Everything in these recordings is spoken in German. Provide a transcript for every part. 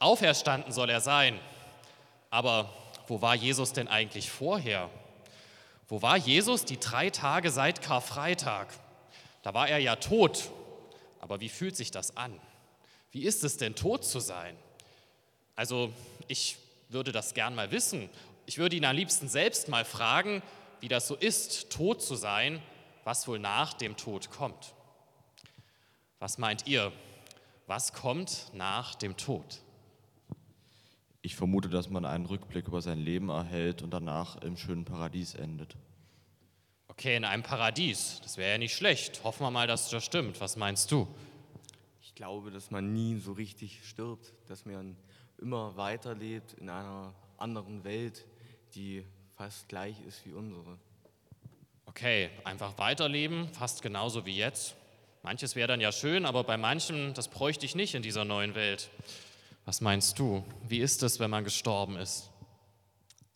Auferstanden soll er sein. Aber wo war Jesus denn eigentlich vorher? Wo war Jesus die drei Tage seit Karfreitag? Da war er ja tot. Aber wie fühlt sich das an? Wie ist es denn, tot zu sein? Also ich würde das gern mal wissen. Ich würde ihn am liebsten selbst mal fragen, wie das so ist, tot zu sein, was wohl nach dem Tod kommt. Was meint ihr? Was kommt nach dem Tod? Ich vermute, dass man einen Rückblick über sein Leben erhält und danach im schönen Paradies endet. Okay, in einem Paradies. Das wäre ja nicht schlecht. Hoffen wir mal, dass das stimmt. Was meinst du? Ich glaube, dass man nie so richtig stirbt, dass man immer weiterlebt in einer anderen Welt, die fast gleich ist wie unsere. Okay, einfach weiterleben, fast genauso wie jetzt. Manches wäre dann ja schön, aber bei manchem, das bräuchte ich nicht in dieser neuen Welt. Was meinst du? Wie ist es, wenn man gestorben ist?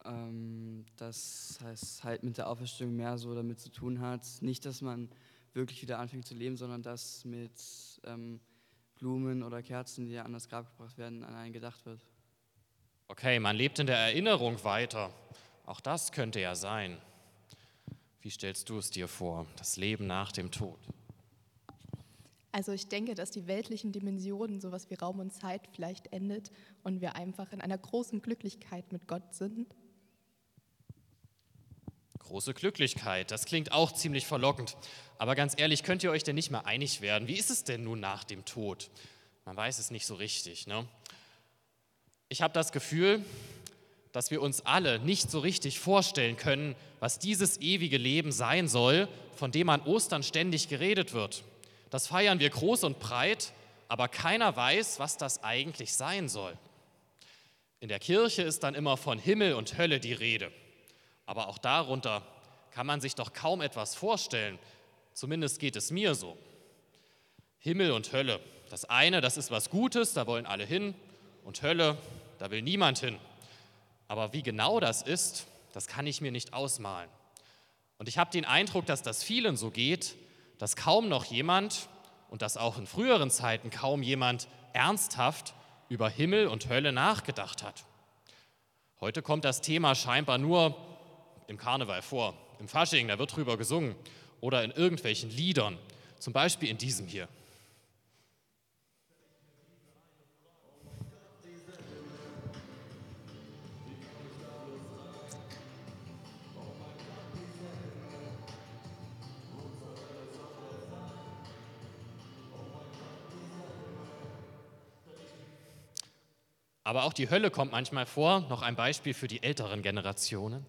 Ähm, das heißt halt mit der Auferstehung mehr so damit zu tun hat. Nicht, dass man wirklich wieder anfängt zu leben, sondern dass mit ähm, Blumen oder Kerzen, die an das Grab gebracht werden, an einen gedacht wird. Okay, man lebt in der Erinnerung weiter. Auch das könnte ja sein. Wie stellst du es dir vor, das Leben nach dem Tod? Also ich denke, dass die weltlichen Dimensionen, sowas wie Raum und Zeit, vielleicht endet und wir einfach in einer großen Glücklichkeit mit Gott sind. Große Glücklichkeit, das klingt auch ziemlich verlockend. Aber ganz ehrlich, könnt ihr euch denn nicht mehr einig werden? Wie ist es denn nun nach dem Tod? Man weiß es nicht so richtig. Ne? Ich habe das Gefühl, dass wir uns alle nicht so richtig vorstellen können, was dieses ewige Leben sein soll, von dem an Ostern ständig geredet wird. Das feiern wir groß und breit, aber keiner weiß, was das eigentlich sein soll. In der Kirche ist dann immer von Himmel und Hölle die Rede. Aber auch darunter kann man sich doch kaum etwas vorstellen. Zumindest geht es mir so. Himmel und Hölle. Das eine, das ist was Gutes, da wollen alle hin. Und Hölle, da will niemand hin. Aber wie genau das ist, das kann ich mir nicht ausmalen. Und ich habe den Eindruck, dass das vielen so geht, dass kaum noch jemand und dass auch in früheren Zeiten kaum jemand ernsthaft über Himmel und Hölle nachgedacht hat. Heute kommt das Thema scheinbar nur im Karneval vor, im Fasching, da wird drüber gesungen oder in irgendwelchen Liedern, zum Beispiel in diesem hier. Aber auch die Hölle kommt manchmal vor. Noch ein Beispiel für die älteren Generationen.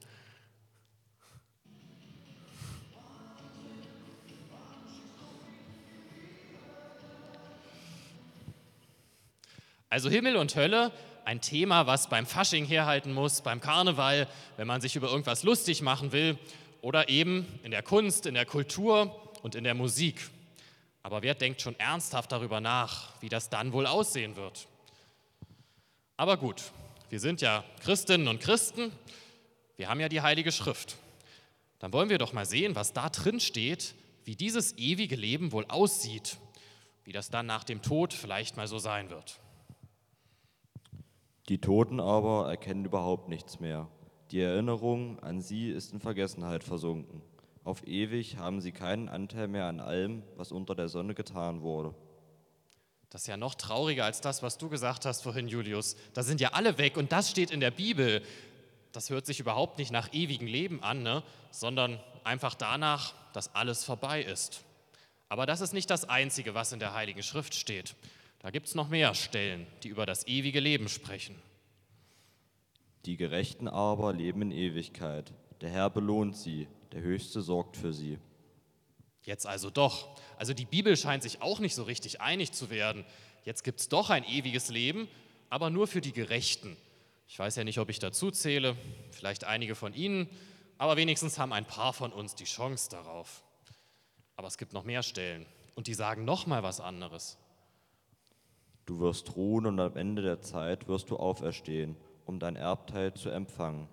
Also Himmel und Hölle, ein Thema, was beim Fasching herhalten muss, beim Karneval, wenn man sich über irgendwas lustig machen will oder eben in der Kunst, in der Kultur und in der Musik. Aber wer denkt schon ernsthaft darüber nach, wie das dann wohl aussehen wird? Aber gut, wir sind ja Christinnen und Christen, wir haben ja die Heilige Schrift. Dann wollen wir doch mal sehen, was da drin steht, wie dieses ewige Leben wohl aussieht, wie das dann nach dem Tod vielleicht mal so sein wird. Die Toten aber erkennen überhaupt nichts mehr. Die Erinnerung an sie ist in Vergessenheit versunken. Auf ewig haben sie keinen Anteil mehr an allem, was unter der Sonne getan wurde. Das ist ja noch trauriger als das, was du gesagt hast vorhin, Julius. Da sind ja alle weg und das steht in der Bibel. Das hört sich überhaupt nicht nach ewigem Leben an, ne? sondern einfach danach, dass alles vorbei ist. Aber das ist nicht das Einzige, was in der Heiligen Schrift steht. Da gibt es noch mehr Stellen, die über das ewige Leben sprechen. Die Gerechten aber leben in Ewigkeit. Der Herr belohnt sie, der Höchste sorgt für sie. Jetzt also doch. Also die Bibel scheint sich auch nicht so richtig einig zu werden. Jetzt gibt es doch ein ewiges Leben, aber nur für die Gerechten. Ich weiß ja nicht, ob ich dazu zähle, vielleicht einige von Ihnen, aber wenigstens haben ein paar von uns die Chance darauf. Aber es gibt noch mehr Stellen und die sagen noch mal was anderes. Du wirst ruhen und am Ende der Zeit wirst du auferstehen, um dein Erbteil zu empfangen.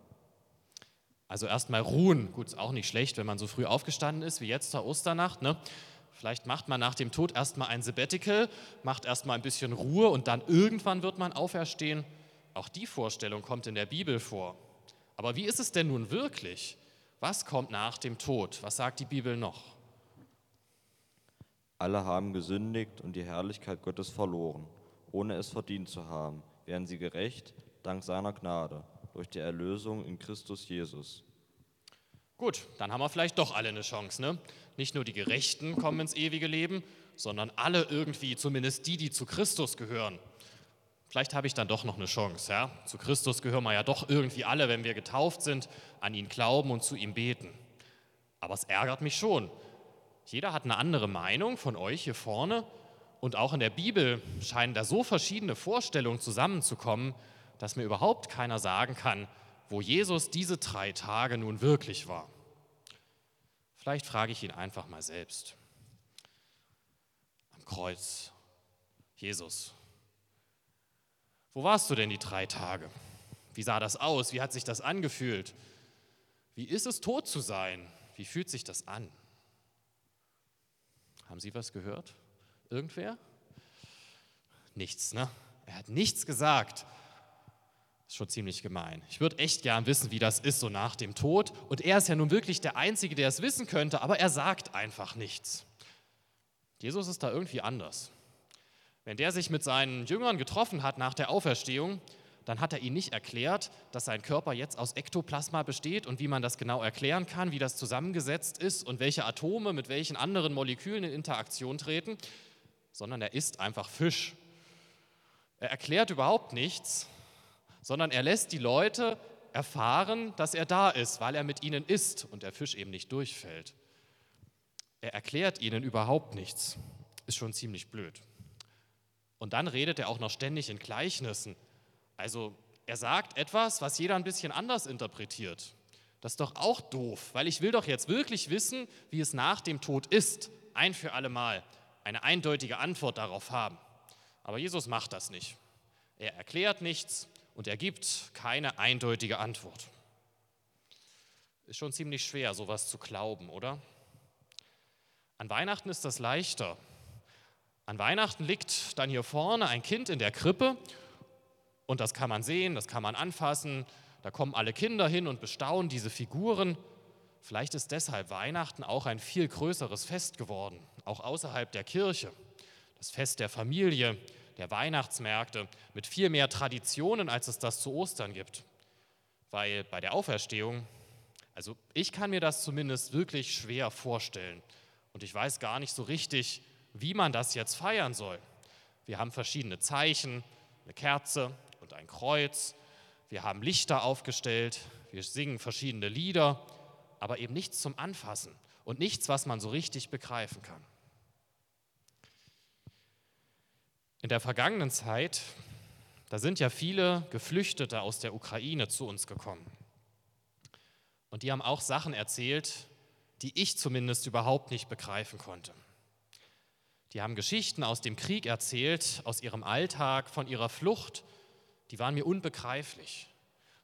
Also erstmal ruhen, gut, ist auch nicht schlecht, wenn man so früh aufgestanden ist wie jetzt zur Osternacht. Ne? Vielleicht macht man nach dem Tod erstmal ein Sabbatical, macht erstmal ein bisschen Ruhe und dann irgendwann wird man auferstehen. Auch die Vorstellung kommt in der Bibel vor. Aber wie ist es denn nun wirklich? Was kommt nach dem Tod? Was sagt die Bibel noch? Alle haben gesündigt und die Herrlichkeit Gottes verloren, ohne es verdient zu haben, werden sie gerecht, dank seiner Gnade, durch die Erlösung in Christus Jesus. Gut, dann haben wir vielleicht doch alle eine Chance. Ne? Nicht nur die Gerechten kommen ins ewige Leben, sondern alle irgendwie, zumindest die, die zu Christus gehören. Vielleicht habe ich dann doch noch eine Chance. Ja? Zu Christus gehören wir ja doch irgendwie alle, wenn wir getauft sind, an ihn glauben und zu ihm beten. Aber es ärgert mich schon. Jeder hat eine andere Meinung von euch hier vorne und auch in der Bibel scheinen da so verschiedene Vorstellungen zusammenzukommen, dass mir überhaupt keiner sagen kann, wo Jesus diese drei Tage nun wirklich war. Vielleicht frage ich ihn einfach mal selbst. Am Kreuz. Jesus, wo warst du denn die drei Tage? Wie sah das aus? Wie hat sich das angefühlt? Wie ist es, tot zu sein? Wie fühlt sich das an? Haben Sie was gehört? Irgendwer? Nichts, ne? Er hat nichts gesagt. Ist schon ziemlich gemein. Ich würde echt gern wissen, wie das ist, so nach dem Tod. Und er ist ja nun wirklich der Einzige, der es wissen könnte, aber er sagt einfach nichts. Jesus ist da irgendwie anders. Wenn der sich mit seinen Jüngern getroffen hat nach der Auferstehung, dann hat er ihnen nicht erklärt, dass sein Körper jetzt aus Ektoplasma besteht und wie man das genau erklären kann, wie das zusammengesetzt ist und welche Atome mit welchen anderen Molekülen in Interaktion treten, sondern er isst einfach Fisch. Er erklärt überhaupt nichts, sondern er lässt die Leute erfahren, dass er da ist, weil er mit ihnen isst und der Fisch eben nicht durchfällt. Er erklärt ihnen überhaupt nichts. Ist schon ziemlich blöd. Und dann redet er auch noch ständig in Gleichnissen. Also er sagt etwas, was jeder ein bisschen anders interpretiert. Das ist doch auch doof, weil ich will doch jetzt wirklich wissen, wie es nach dem Tod ist. Ein für alle Mal eine eindeutige Antwort darauf haben. Aber Jesus macht das nicht. Er erklärt nichts und er gibt keine eindeutige Antwort. Ist schon ziemlich schwer, sowas zu glauben, oder? An Weihnachten ist das leichter. An Weihnachten liegt dann hier vorne ein Kind in der Krippe und das kann man sehen, das kann man anfassen. Da kommen alle Kinder hin und bestaunen diese Figuren. Vielleicht ist deshalb Weihnachten auch ein viel größeres Fest geworden, auch außerhalb der Kirche. Das Fest der Familie, der Weihnachtsmärkte mit viel mehr Traditionen, als es das zu Ostern gibt. Weil bei der Auferstehung, also ich kann mir das zumindest wirklich schwer vorstellen. Und ich weiß gar nicht so richtig, wie man das jetzt feiern soll. Wir haben verschiedene Zeichen, eine Kerze und ein Kreuz. Wir haben Lichter aufgestellt, wir singen verschiedene Lieder, aber eben nichts zum Anfassen und nichts, was man so richtig begreifen kann. In der vergangenen Zeit, da sind ja viele Geflüchtete aus der Ukraine zu uns gekommen. Und die haben auch Sachen erzählt, die ich zumindest überhaupt nicht begreifen konnte. Die haben Geschichten aus dem Krieg erzählt, aus ihrem Alltag, von ihrer Flucht. Die waren mir unbegreiflich.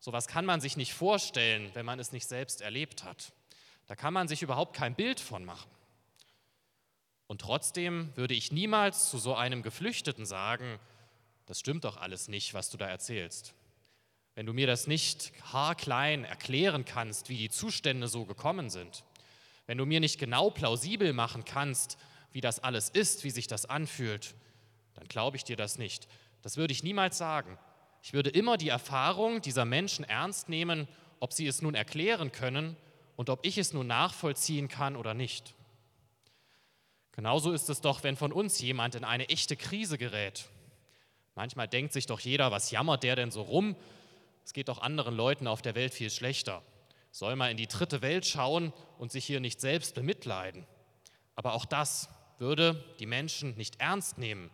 So was kann man sich nicht vorstellen, wenn man es nicht selbst erlebt hat. Da kann man sich überhaupt kein Bild von machen. Und trotzdem würde ich niemals zu so einem Geflüchteten sagen, das stimmt doch alles nicht, was du da erzählst. Wenn du mir das nicht haarklein erklären kannst, wie die Zustände so gekommen sind, wenn du mir nicht genau plausibel machen kannst, wie das alles ist, wie sich das anfühlt, dann glaube ich dir das nicht. Das würde ich niemals sagen. Ich würde immer die Erfahrung dieser Menschen ernst nehmen, ob sie es nun erklären können und ob ich es nun nachvollziehen kann oder nicht. Genauso ist es doch, wenn von uns jemand in eine echte Krise gerät. Manchmal denkt sich doch jeder, was jammert der denn so rum? Es geht doch anderen Leuten auf der Welt viel schlechter. Soll man in die dritte Welt schauen und sich hier nicht selbst bemitleiden? Aber auch das würde die Menschen nicht ernst nehmen.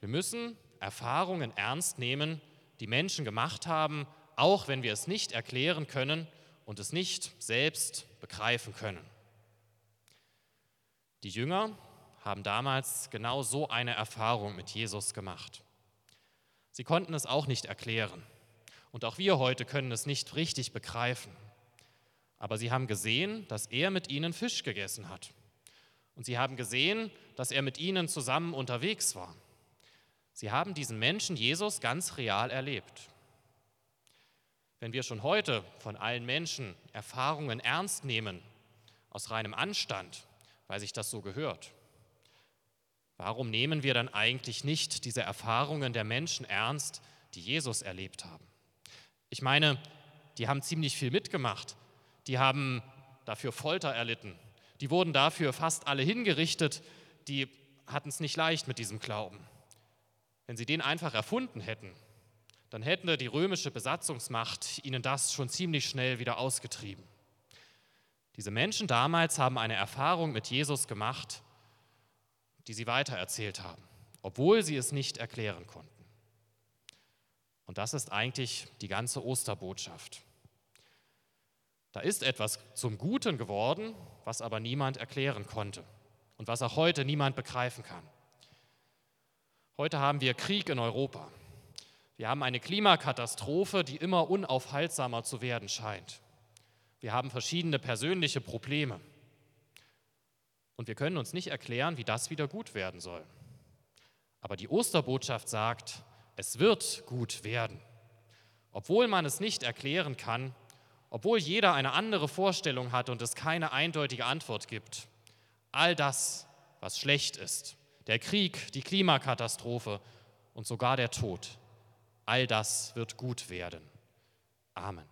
Wir müssen Erfahrungen ernst nehmen, die Menschen gemacht haben, auch wenn wir es nicht erklären können und es nicht selbst begreifen können. Die Jünger haben damals genau so eine Erfahrung mit Jesus gemacht. Sie konnten es auch nicht erklären. Und auch wir heute können es nicht richtig begreifen. Aber sie haben gesehen, dass er mit ihnen Fisch gegessen hat. Und sie haben gesehen, dass er mit ihnen zusammen unterwegs war. Sie haben diesen Menschen Jesus ganz real erlebt. Wenn wir schon heute von allen Menschen Erfahrungen ernst nehmen, aus reinem Anstand, weil sich das so gehört, warum nehmen wir dann eigentlich nicht diese Erfahrungen der Menschen ernst, die Jesus erlebt haben? Ich meine, die haben ziemlich viel mitgemacht, die haben dafür Folter erlitten, die wurden dafür fast alle hingerichtet, die hatten es nicht leicht mit diesem Glauben. Wenn sie den einfach erfunden hätten, dann hätte die römische Besatzungsmacht ihnen das schon ziemlich schnell wieder ausgetrieben. Diese Menschen damals haben eine Erfahrung mit Jesus gemacht, die sie weitererzählt haben, obwohl sie es nicht erklären konnten. Und das ist eigentlich die ganze Osterbotschaft. Da ist etwas zum Guten geworden, was aber niemand erklären konnte und was auch heute niemand begreifen kann. Heute haben wir Krieg in Europa. Wir haben eine Klimakatastrophe, die immer unaufhaltsamer zu werden scheint. Wir haben verschiedene persönliche Probleme. Und wir können uns nicht erklären, wie das wieder gut werden soll. Aber die Osterbotschaft sagt, es wird gut werden. Obwohl man es nicht erklären kann, obwohl jeder eine andere Vorstellung hat und es keine eindeutige Antwort gibt. All das, was schlecht ist, der Krieg, die Klimakatastrophe und sogar der Tod, all das wird gut werden. Amen.